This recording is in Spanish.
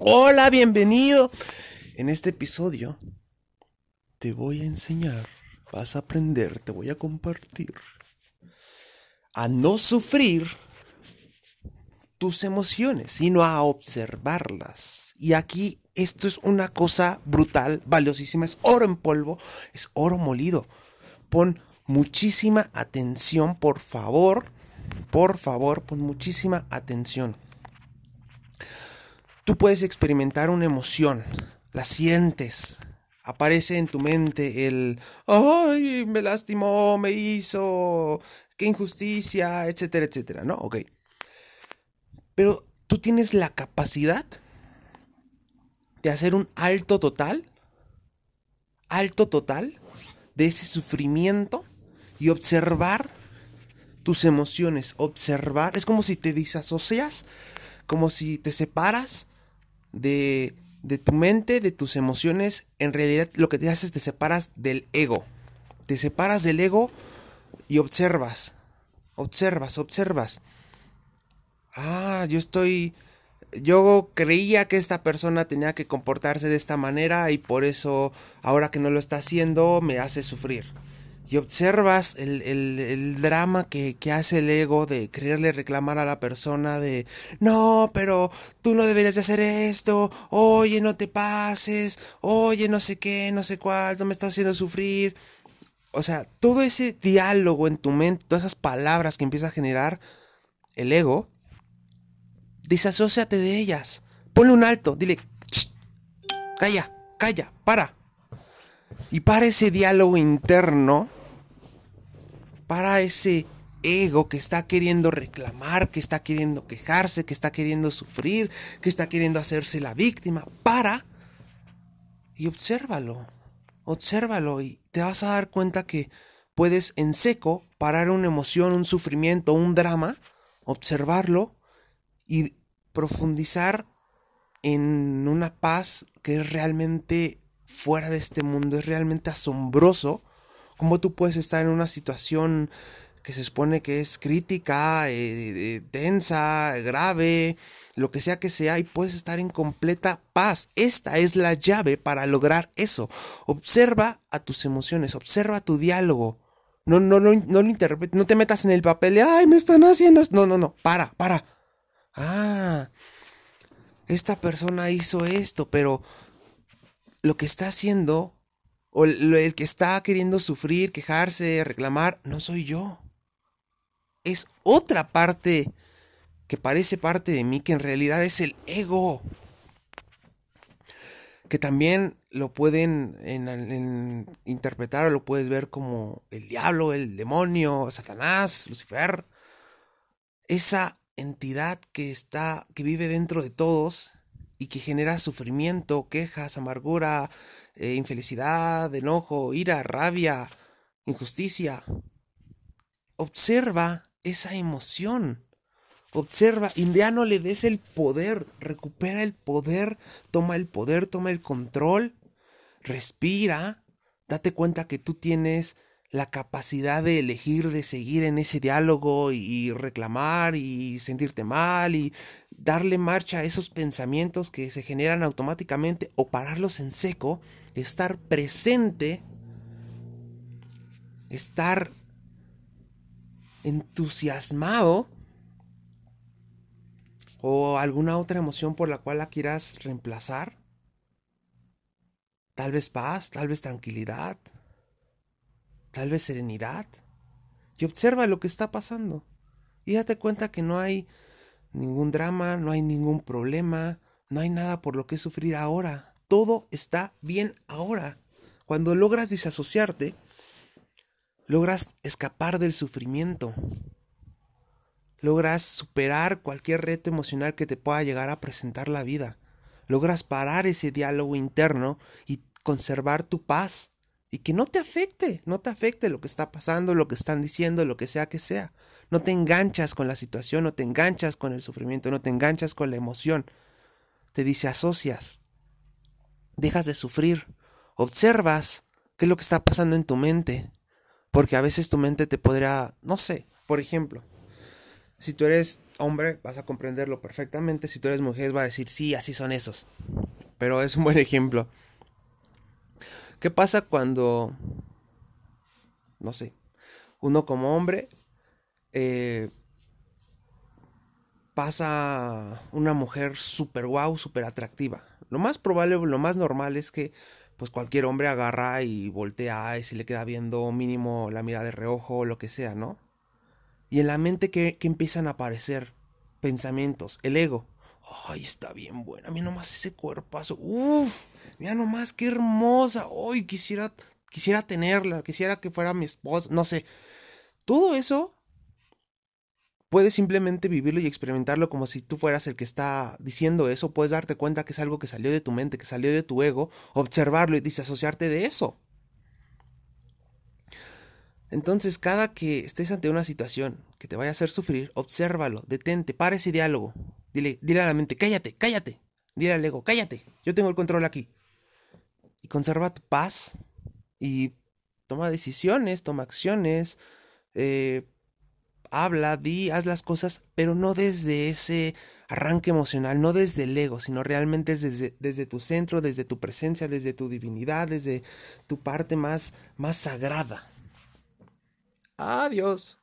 Hola, bienvenido. En este episodio te voy a enseñar, vas a aprender, te voy a compartir a no sufrir tus emociones, sino a observarlas. Y aquí esto es una cosa brutal, valiosísima, es oro en polvo, es oro molido. Pon muchísima atención, por favor, por favor, pon muchísima atención. Tú puedes experimentar una emoción, la sientes, aparece en tu mente el, ay, me lastimó, me hizo, qué injusticia, etcétera, etcétera, ¿no? Ok. Pero tú tienes la capacidad de hacer un alto total, alto total de ese sufrimiento y observar tus emociones, observar, es como si te disasocias, como si te separas de, de tu mente, de tus emociones, en realidad lo que te haces es te separas del ego. Te separas del ego y observas, observas, observas. Ah, yo estoy... Yo creía que esta persona tenía que comportarse de esta manera y por eso ahora que no lo está haciendo me hace sufrir y observas el, drama que, hace el ego de quererle reclamar a la persona de, no, pero tú no deberías de hacer esto, oye, no te pases, oye, no sé qué, no sé cuál, no me estás haciendo sufrir. O sea, todo ese diálogo en tu mente, todas esas palabras que empieza a generar el ego, disasóciate de ellas. Ponle un alto, dile, calla, calla, para. Y para ese diálogo interno, para ese ego que está queriendo reclamar, que está queriendo quejarse, que está queriendo sufrir, que está queriendo hacerse la víctima, para y obsérvalo, obsérvalo y te vas a dar cuenta que puedes en seco parar una emoción, un sufrimiento, un drama, observarlo y profundizar en una paz que es realmente fuera de este mundo, es realmente asombroso cómo tú puedes estar en una situación que se supone que es crítica, eh, densa, grave, lo que sea que sea, y puedes estar en completa paz. Esta es la llave para lograr eso. Observa a tus emociones, observa tu diálogo. No, no, no, no lo no te metas en el papel de, ay, me están haciendo esto. No, no, no, para, para. Ah, esta persona hizo esto, pero lo que está haciendo, o el que está queriendo sufrir, quejarse, reclamar, no soy yo. Es otra parte que parece parte de mí, que en realidad es el ego. Que también lo pueden interpretar o lo puedes ver como el diablo, el demonio, Satanás, Lucifer. Esa entidad que está, que vive dentro de todos y que genera sufrimiento, quejas, amargura, eh, infelicidad, enojo, ira, rabia, injusticia. Observa esa emoción. Observa y ya no le des el poder, recupera el poder, toma el poder, toma el control, respira, date cuenta que tú tienes la capacidad de elegir, de seguir en ese diálogo y reclamar y sentirte mal y darle marcha a esos pensamientos que se generan automáticamente o pararlos en seco, estar presente, estar entusiasmado o alguna otra emoción por la cual la quieras reemplazar. Tal vez paz, tal vez tranquilidad, tal vez serenidad. Y observa lo que está pasando. Y date cuenta que no hay ningún drama, no hay ningún problema, no hay nada por lo que sufrir ahora. Todo está bien ahora. Cuando logras disasociarte, logras escapar del sufrimiento. Logras superar cualquier reto emocional que te pueda llegar a presentar la vida. Logras parar ese diálogo interno y conservar tu paz y que no te afecte, no te afecte lo que está pasando, lo que están diciendo, lo que sea que sea. No te enganchas con la situación, no te enganchas con el sufrimiento, no te enganchas con la emoción. Te dice asocias. Dejas de sufrir. Observas qué es lo que está pasando en tu mente. Porque a veces tu mente te podría, no sé, por ejemplo, si tú eres hombre vas a comprenderlo perfectamente. Si tú eres mujer, va a decir, sí, así son esos. Pero es un buen ejemplo. ¿Qué pasa cuando, no sé, uno como hombre eh, pasa una mujer súper guau, súper atractiva? Lo más probable, lo más normal es que pues cualquier hombre agarra y voltea y si le queda viendo mínimo la mirada de reojo o lo que sea, ¿no? Y en la mente que, empiezan a aparecer pensamientos, el ego. Ay, está bien buena, mira nomás ese cuerpazo. Uf, mira nomás qué hermosa. Ay, quisiera, quisiera tenerla, quisiera que fuera mi esposa, no sé. Todo eso puedes simplemente vivirlo y experimentarlo como si tú fueras el que está diciendo eso. Puedes darte cuenta que es algo que salió de tu mente, que salió de tu ego, observarlo y disasociarte de eso. Entonces, cada que estés ante una situación que te vaya a hacer sufrir, obsérvalo, detente, para ese diálogo. Dile, dile a la mente, cállate, cállate. Dile al ego, cállate, yo tengo el control aquí. Y conserva tu paz y toma decisiones, toma acciones, eh, habla, di, haz las cosas, pero no desde ese arranque emocional, no desde el ego, sino realmente desde, desde tu centro, desde tu presencia, desde tu divinidad, desde tu parte más, más sagrada. Adiós.